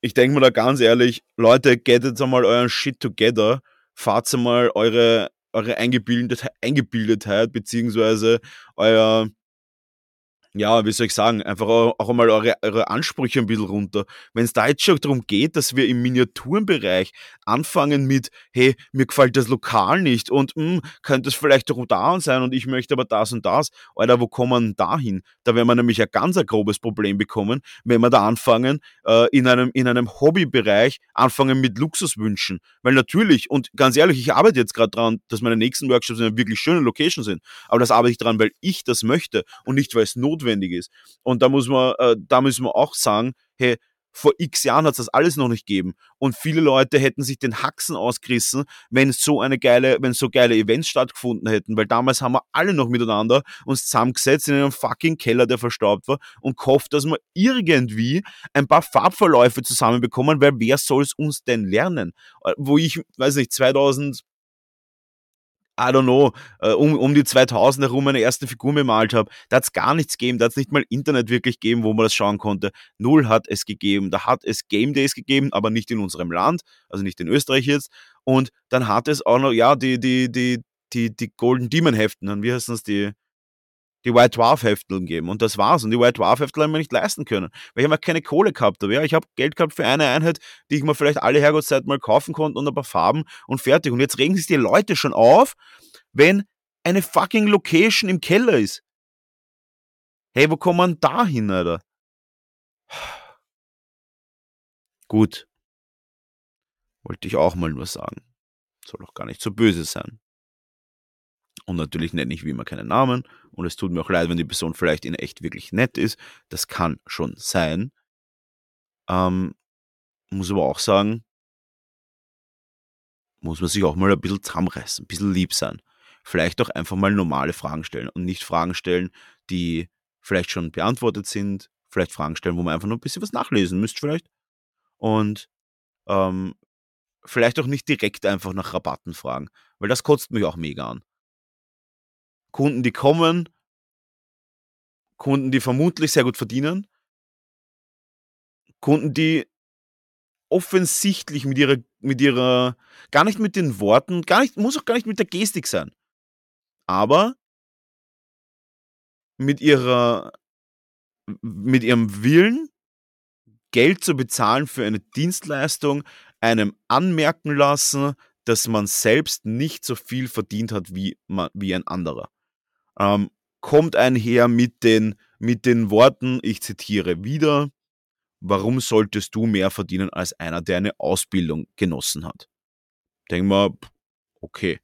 ich denke mir da ganz ehrlich, Leute, get jetzt einmal euren Shit together fahrt mal eure, eure Eingebildetheit, Eingebildetheit beziehungsweise euer, ja, wie soll ich sagen, einfach auch einmal eure, eure Ansprüche ein bisschen runter. Wenn es da jetzt schon darum geht, dass wir im Miniaturenbereich anfangen mit, hey, mir gefällt das Lokal nicht und mh, hm, könnte es vielleicht doch da sein und ich möchte aber das und das. Alter, wo kommen wir da hin? Da werden wir nämlich ein ganz ein grobes Problem bekommen, wenn wir da anfangen, äh, in einem, in einem Hobbybereich anfangen mit Luxuswünschen. Weil natürlich, und ganz ehrlich, ich arbeite jetzt gerade dran, dass meine nächsten Workshops in einer wirklich schönen Location sind. Aber das arbeite ich dran, weil ich das möchte und nicht, weil es notwendig ist. Und da muss man, äh, da müssen wir auch sagen, hey, vor x Jahren hat es das alles noch nicht gegeben. Und viele Leute hätten sich den Haxen ausgerissen, wenn so eine geile, wenn so geile Events stattgefunden hätten. Weil damals haben wir alle noch miteinander uns zusammengesetzt in einem fucking Keller, der verstaubt war und gehofft, dass wir irgendwie ein paar Farbverläufe zusammenbekommen, weil wer soll es uns denn lernen? Äh, wo ich, weiß nicht, 2000 I don't know, äh, um, um die 2000 herum meine erste Figur bemalt habe, da hat es gar nichts gegeben, da hat es nicht mal Internet wirklich gegeben, wo man das schauen konnte. Null hat es gegeben. Da hat es Game Days gegeben, aber nicht in unserem Land, also nicht in Österreich jetzt. Und dann hat es auch noch, ja, die, die, die, die, die Golden Demon Heften, wie heißen das, die, die White Dwarf Hefteln geben. Und das war's. Und die White Dwarf Heftel haben wir nicht leisten können. Weil ich einfach keine Kohle gehabt habe. Ja, ich habe Geld gehabt für eine Einheit, die ich mir vielleicht alle Herrgottzeit mal kaufen konnte und ein paar Farben und fertig. Und jetzt regen sich die Leute schon auf, wenn eine fucking Location im Keller ist. Hey, wo kommt man da hin, Alter? Gut. Wollte ich auch mal nur sagen. Soll doch gar nicht so böse sein. Und natürlich nenne ich wie immer keinen Namen. Und es tut mir auch leid, wenn die Person vielleicht in echt wirklich nett ist. Das kann schon sein. Ähm, muss aber auch sagen, muss man sich auch mal ein bisschen zusammenreißen, ein bisschen lieb sein. Vielleicht auch einfach mal normale Fragen stellen und nicht Fragen stellen, die vielleicht schon beantwortet sind. Vielleicht Fragen stellen, wo man einfach noch ein bisschen was nachlesen müsst vielleicht. Und ähm, vielleicht auch nicht direkt einfach nach Rabatten fragen, weil das kotzt mich auch mega an. Kunden, die kommen, Kunden, die vermutlich sehr gut verdienen, Kunden, die offensichtlich mit ihrer, mit ihrer, gar nicht mit den Worten, gar nicht, muss auch gar nicht mit der Gestik sein, aber mit ihrer, mit ihrem Willen, Geld zu bezahlen für eine Dienstleistung, einem anmerken lassen, dass man selbst nicht so viel verdient hat wie, wie ein anderer ähm, kommt einher mit den, mit den Worten, ich zitiere wieder, warum solltest du mehr verdienen als einer, der eine Ausbildung genossen hat? Denken wir, okay,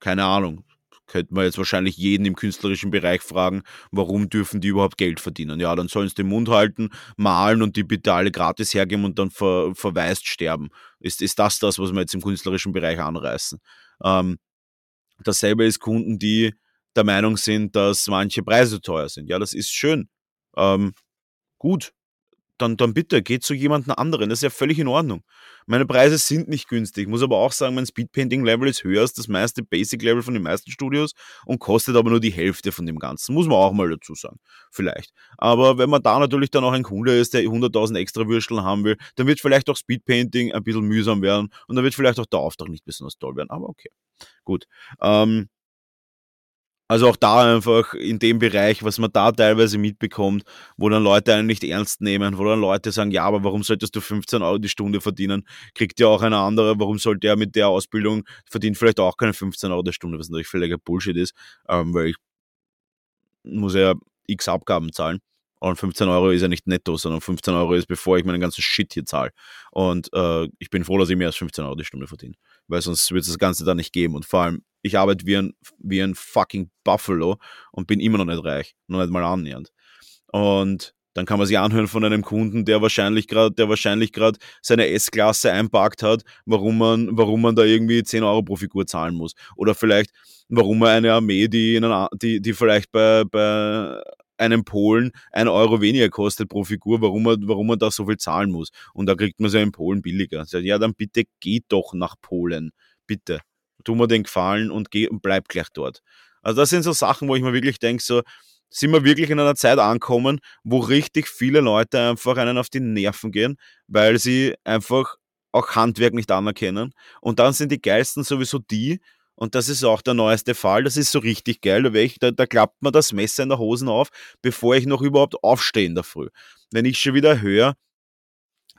keine Ahnung. Könnte man jetzt wahrscheinlich jeden im künstlerischen Bereich fragen, warum dürfen die überhaupt Geld verdienen? Ja, dann sollen sie den Mund halten, malen und die alle gratis hergeben und dann ver, verwaist sterben. Ist, ist das das, was wir jetzt im künstlerischen Bereich anreißen? Ähm, dasselbe ist Kunden, die der Meinung sind, dass manche Preise teuer sind. Ja, das ist schön. Ähm, gut. dann, dann bitte, geht zu jemandem anderen. Das ist ja völlig in Ordnung. Meine Preise sind nicht günstig. Ich muss aber auch sagen, mein Speedpainting-Level ist höher als das meiste Basic-Level von den meisten Studios und kostet aber nur die Hälfte von dem Ganzen. Muss man auch mal dazu sagen. Vielleicht. Aber wenn man da natürlich dann auch ein Kunde ist, der 100.000 extra Würsteln haben will, dann wird vielleicht auch Speedpainting ein bisschen mühsam werden und dann wird vielleicht auch der Auftrag nicht besonders toll werden. Aber okay. Gut. Ähm, also auch da einfach in dem Bereich, was man da teilweise mitbekommt, wo dann Leute einen nicht ernst nehmen, wo dann Leute sagen, ja, aber warum solltest du 15 Euro die Stunde verdienen? Kriegt ja auch einer andere, warum soll der mit der Ausbildung verdient vielleicht auch keine 15 Euro die Stunde, was natürlich völliger Bullshit ist, ähm, weil ich muss ja x Abgaben zahlen. Und 15 Euro ist ja nicht netto, sondern 15 Euro ist, bevor ich meinen ganzen Shit hier zahle. Und äh, ich bin froh, dass ich mehr als 15 Euro die Stunde verdiene. Weil sonst wird es das Ganze da nicht geben. Und vor allem, ich arbeite wie ein, wie ein fucking Buffalo und bin immer noch nicht reich. Noch nicht mal annähernd. Und dann kann man sich anhören von einem Kunden, der wahrscheinlich gerade, der wahrscheinlich gerade seine S-Klasse einpackt hat, warum man, warum man da irgendwie 10 Euro pro Figur zahlen muss. Oder vielleicht, warum man eine Armee, die, in einer, die, die vielleicht bei, bei einem Polen ein Euro weniger kostet pro Figur, warum man, warum man da so viel zahlen muss. Und da kriegt man es ja in Polen billiger. Sagt, ja, dann bitte geht doch nach Polen. Bitte. Tu mir den Gefallen und geh und bleib gleich dort. Also das sind so Sachen, wo ich mir wirklich denke, so, sind wir wirklich in einer Zeit ankommen, wo richtig viele Leute einfach einen auf die Nerven gehen, weil sie einfach auch Handwerk nicht anerkennen. Und dann sind die geilsten sowieso die, und das ist auch der neueste Fall. Das ist so richtig geil. Da, ich, da, da klappt man das Messer in der Hosen auf, bevor ich noch überhaupt aufstehe in der Früh. Wenn ich schon wieder höre,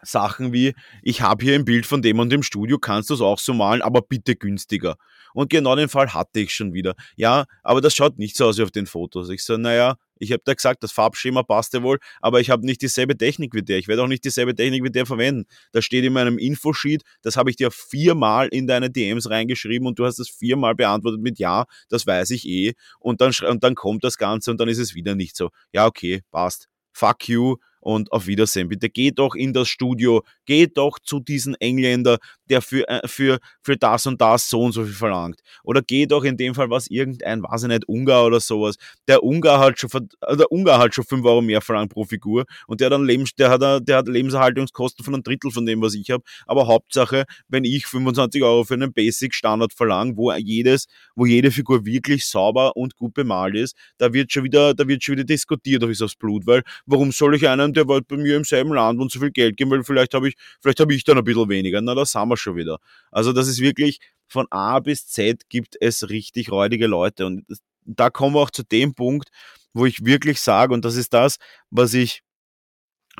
Sachen wie, ich habe hier ein Bild von dem und dem Studio, kannst du es auch so malen, aber bitte günstiger. Und genau den Fall hatte ich schon wieder. Ja, aber das schaut nicht so aus wie auf den Fotos. Ich so, naja, ich habe da gesagt, das Farbschema passt ja wohl, aber ich habe nicht dieselbe Technik wie der. Ich werde auch nicht dieselbe Technik wie der verwenden. Das steht in meinem Infosheet, das habe ich dir viermal in deine DMs reingeschrieben und du hast es viermal beantwortet mit Ja, das weiß ich eh. Und dann, und dann kommt das Ganze und dann ist es wieder nicht so. Ja, okay, passt. Fuck you, und auf Wiedersehen. Bitte geht doch in das Studio, geht doch zu diesem Engländer, der für, äh, für, für das und das so und so viel verlangt. Oder geht doch in dem Fall was irgendein, weiß ich nicht, Ungar oder sowas. Der Ungar hat schon, äh, der Ungar hat schon 5 Euro mehr verlangt pro Figur und der, dann Lebens, der, hat, der hat Lebenserhaltungskosten von einem Drittel von dem, was ich habe. Aber Hauptsache, wenn ich 25 Euro für einen Basic Standard verlange, wo jedes, wo jede Figur wirklich sauber und gut bemalt ist, da wird schon wieder, da wird schon wieder diskutiert, ob ich aufs Blut, weil warum soll ich einen, der war bei mir im selben Land und so viel Geld geben, weil vielleicht habe ich, vielleicht habe ich dann ein bisschen weniger. Na, da sind wir schon wieder. Also das ist wirklich von A bis Z gibt es richtig räudige Leute. Und da kommen wir auch zu dem Punkt, wo ich wirklich sage, und das ist das, was ich,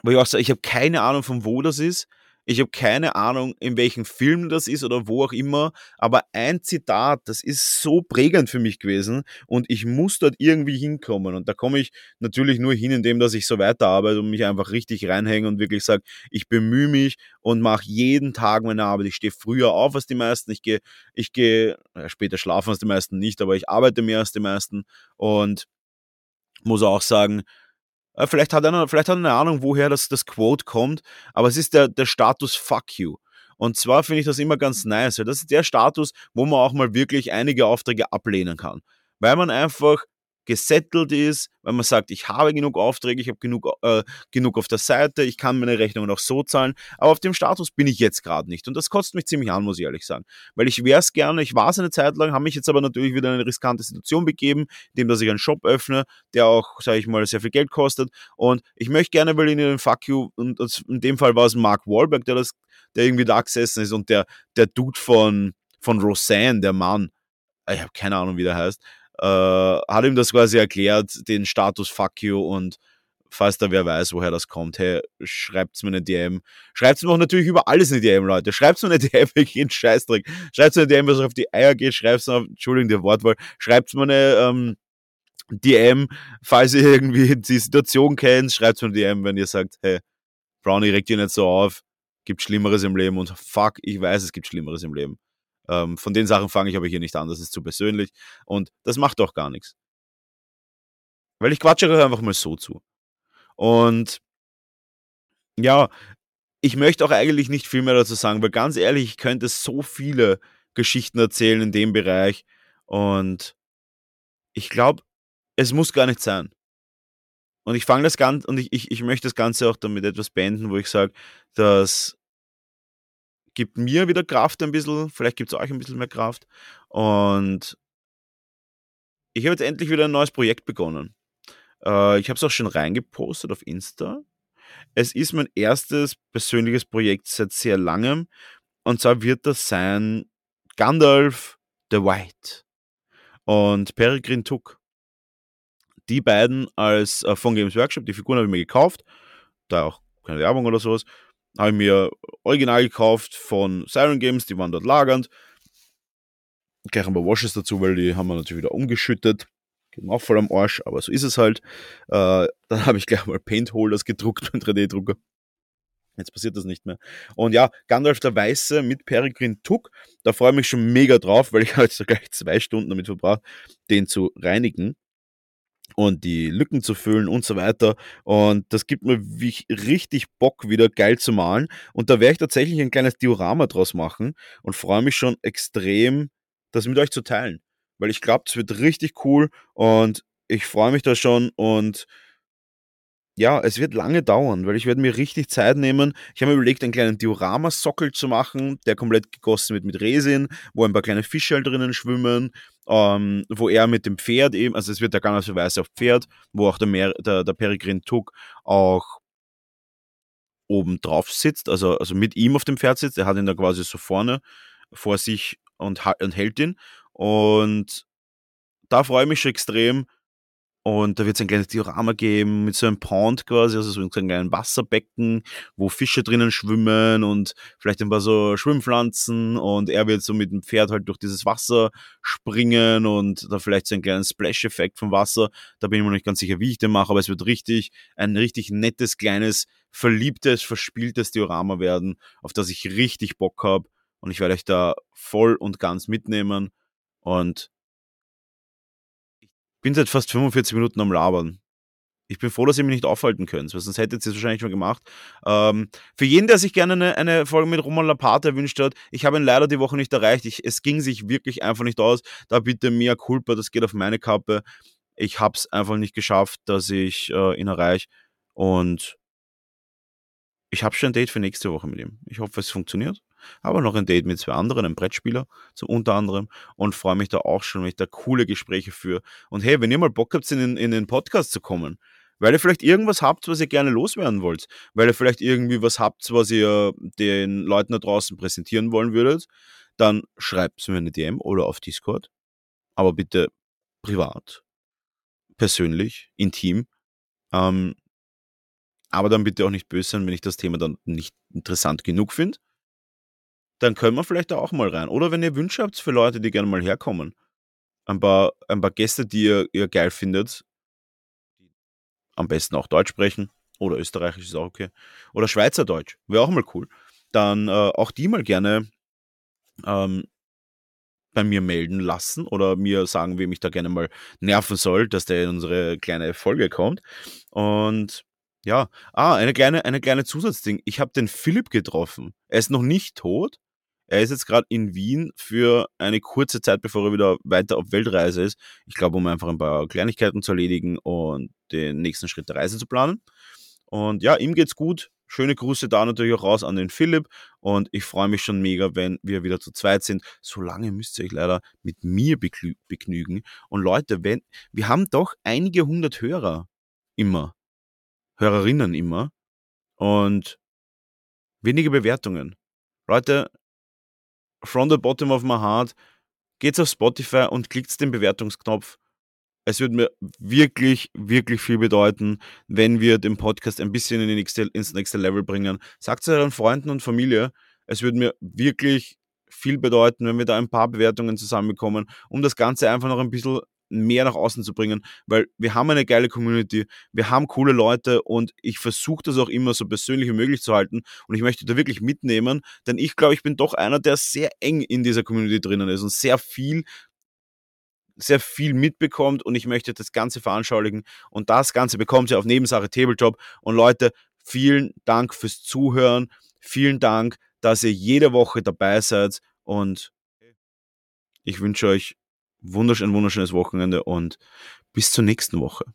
wo ich auch sage, ich habe keine Ahnung, von wo das ist. Ich habe keine Ahnung, in welchem Film das ist oder wo auch immer, aber ein Zitat, das ist so prägend für mich gewesen und ich muss dort irgendwie hinkommen. Und da komme ich natürlich nur hin, indem dass ich so weiterarbeite und mich einfach richtig reinhänge und wirklich sage, ich bemühe mich und mache jeden Tag meine Arbeit. Ich stehe früher auf als die meisten, ich gehe, ich gehe ja, später schlafen als die meisten nicht, aber ich arbeite mehr als die meisten und muss auch sagen, äh, vielleicht hat er, vielleicht hat er eine Ahnung, woher das, das Quote kommt, aber es ist der, der Status Fuck you. Und zwar finde ich das immer ganz nice, weil das ist der Status, wo man auch mal wirklich einige Aufträge ablehnen kann. Weil man einfach gesettelt ist, weil man sagt, ich habe genug Aufträge, ich habe genug, äh, genug auf der Seite, ich kann meine Rechnungen auch so zahlen, aber auf dem Status bin ich jetzt gerade nicht. Und das kotzt mich ziemlich an, muss ich ehrlich sagen. Weil ich wäre es gerne, ich war es eine Zeit lang, habe mich jetzt aber natürlich wieder in eine riskante Situation begeben, indem dass ich einen Shop öffne, der auch, sage ich mal, sehr viel Geld kostet. Und ich möchte gerne, weil in den Fuck You, und in dem Fall war es Mark Wahlberg, der, das, der irgendwie da gesessen ist und der, der Dude von, von Roseanne, der Mann, ich habe keine Ahnung, wie der heißt, äh, hat ihm das quasi erklärt, den Status Fuck you und falls da wer weiß, woher das kommt, hey, schreibt's mir eine DM. Schreibt's mir auch natürlich über alles eine DM, Leute. Schreibt's mir eine DM, ich gehe Scheißdreck. Schreibt's mir eine DM, was auf die Eier geht. Schreibt's mir, Entschuldigung, die Wortwahl. Schreibt's mir eine, ähm, DM, falls ihr irgendwie die Situation kennt, schreibt's mir eine DM, wenn ihr sagt, hey, Brownie, regt ihr nicht so auf, gibt Schlimmeres im Leben und fuck, ich weiß, es gibt Schlimmeres im Leben. Ähm, von den Sachen fange ich aber hier nicht an, das ist zu persönlich und das macht auch gar nichts. Weil ich quatsche einfach mal so zu. Und ja, ich möchte auch eigentlich nicht viel mehr dazu sagen, weil ganz ehrlich, ich könnte so viele Geschichten erzählen in dem Bereich und ich glaube, es muss gar nicht sein. und ich fange das Ganze, und ich, ich, ich möchte das Ganze auch damit etwas beenden, wo ich sage, das gibt mir wieder Kraft ein bisschen, vielleicht gibt es euch ein bisschen mehr Kraft. Und ich habe jetzt endlich wieder ein neues Projekt begonnen. Äh, ich habe es auch schon reingepostet auf Insta. Es ist mein erstes persönliches Projekt seit sehr langem. Und zwar wird das sein Gandalf the White und Peregrine Took. Die beiden als äh, von Games Workshop, die Figuren habe ich mir gekauft. Da auch keine Werbung oder sowas. Habe ich mir original gekauft von Siren Games, die waren dort lagernd. Gleich ein paar Washes dazu, weil die haben wir natürlich wieder umgeschüttet. Geht auch voll am Arsch, aber so ist es halt. Äh, dann habe ich gleich mal Paint Holders gedruckt mit 3D-Drucker. Jetzt passiert das nicht mehr. Und ja, Gandalf der Weiße mit Peregrin Tuck, da freue ich mich schon mega drauf, weil ich habe jetzt gleich zwei Stunden damit verbracht, den zu reinigen und die Lücken zu füllen und so weiter. Und das gibt mir richtig Bock, wieder geil zu malen. Und da werde ich tatsächlich ein kleines Diorama draus machen und freue mich schon extrem, das mit euch zu teilen. Weil ich glaube, es wird richtig cool und ich freue mich da schon und ja, es wird lange dauern, weil ich werde mir richtig Zeit nehmen. Ich habe mir überlegt, einen kleinen Dioramasockel zu machen, der komplett gegossen wird mit Resin, wo ein paar kleine Fische halt drinnen schwimmen, ähm, wo er mit dem Pferd eben, also es wird der ganz Weiße auf Pferd, wo auch der, Mer der, der Peregrin Tuck auch oben drauf sitzt, also, also mit ihm auf dem Pferd sitzt. Er hat ihn da quasi so vorne vor sich und, und hält ihn. Und da freue ich mich schon extrem, und da wird es ein kleines Diorama geben mit so einem Pond quasi, also so einem kleinen Wasserbecken, wo Fische drinnen schwimmen und vielleicht ein paar so Schwimmpflanzen. Und er wird so mit dem Pferd halt durch dieses Wasser springen und da vielleicht so einen kleinen Splash-Effekt vom Wasser. Da bin ich mir noch nicht ganz sicher, wie ich den mache, aber es wird richtig, ein richtig nettes, kleines, verliebtes, verspieltes Diorama werden, auf das ich richtig Bock habe und ich werde euch da voll und ganz mitnehmen. Und bin seit fast 45 Minuten am Labern. Ich bin froh, dass ihr mich nicht aufhalten könnt, weil sonst hättet ihr es wahrscheinlich schon gemacht. Ähm, für jeden, der sich gerne eine, eine Folge mit Roman Lapata erwünscht hat, ich habe ihn leider die Woche nicht erreicht. Ich, es ging sich wirklich einfach nicht aus. Da bitte mehr Culpa, das geht auf meine Kappe. Ich habe es einfach nicht geschafft, dass ich äh, ihn erreiche. Und ich habe schon ein Date für nächste Woche mit ihm. Ich hoffe, es funktioniert aber noch ein Date mit zwei anderen, einem Brettspieler, zum unter anderem, und freue mich da auch schon, wenn ich da coole Gespräche führe. Und hey, wenn ihr mal Bock habt, in den, in den Podcast zu kommen, weil ihr vielleicht irgendwas habt, was ihr gerne loswerden wollt, weil ihr vielleicht irgendwie was habt, was ihr den Leuten da draußen präsentieren wollen würdet, dann schreibt es mir eine DM oder auf Discord. Aber bitte privat, persönlich, intim. Ähm, aber dann bitte auch nicht böse sein, wenn ich das Thema dann nicht interessant genug finde dann können wir vielleicht da auch mal rein. Oder wenn ihr Wünsche habt für Leute, die gerne mal herkommen. Ein paar, ein paar Gäste, die ihr, ihr geil findet. Am besten auch Deutsch sprechen. Oder Österreichisch ist auch okay. Oder Schweizerdeutsch. Wäre auch mal cool. Dann äh, auch die mal gerne ähm, bei mir melden lassen oder mir sagen, wem ich da gerne mal nerven soll, dass der in unsere kleine Folge kommt. Und ja, ah, eine kleine, eine kleine Zusatzding. Ich habe den Philipp getroffen. Er ist noch nicht tot, er ist jetzt gerade in Wien für eine kurze Zeit, bevor er wieder weiter auf Weltreise ist. Ich glaube, um einfach ein paar Kleinigkeiten zu erledigen und den nächsten Schritt der Reise zu planen. Und ja, ihm geht's gut. Schöne Grüße da natürlich auch raus an den Philipp. Und ich freue mich schon mega, wenn wir wieder zu zweit sind. Solange müsst ihr euch leider mit mir begnügen. Und Leute, wenn, wir haben doch einige hundert Hörer immer. Hörerinnen immer. Und wenige Bewertungen. Leute, from the bottom of my heart, geht's auf Spotify und klickt den Bewertungsknopf. Es würde mir wirklich, wirklich viel bedeuten, wenn wir den Podcast ein bisschen in nächste, ins nächste Level bringen. Sagt es euren Freunden und Familie. Es würde mir wirklich viel bedeuten, wenn wir da ein paar Bewertungen zusammenbekommen, um das Ganze einfach noch ein bisschen mehr nach außen zu bringen, weil wir haben eine geile Community, wir haben coole Leute und ich versuche das auch immer so persönlich wie möglich zu halten und ich möchte da wirklich mitnehmen, denn ich glaube, ich bin doch einer, der sehr eng in dieser Community drinnen ist und sehr viel sehr viel mitbekommt und ich möchte das Ganze veranschaulichen und das Ganze bekommt ihr auf Nebensache Tabletop. Und Leute, vielen Dank fürs Zuhören, vielen Dank, dass ihr jede Woche dabei seid und ich wünsche euch wunderschön, wunderschönes Wochenende und bis zur nächsten Woche.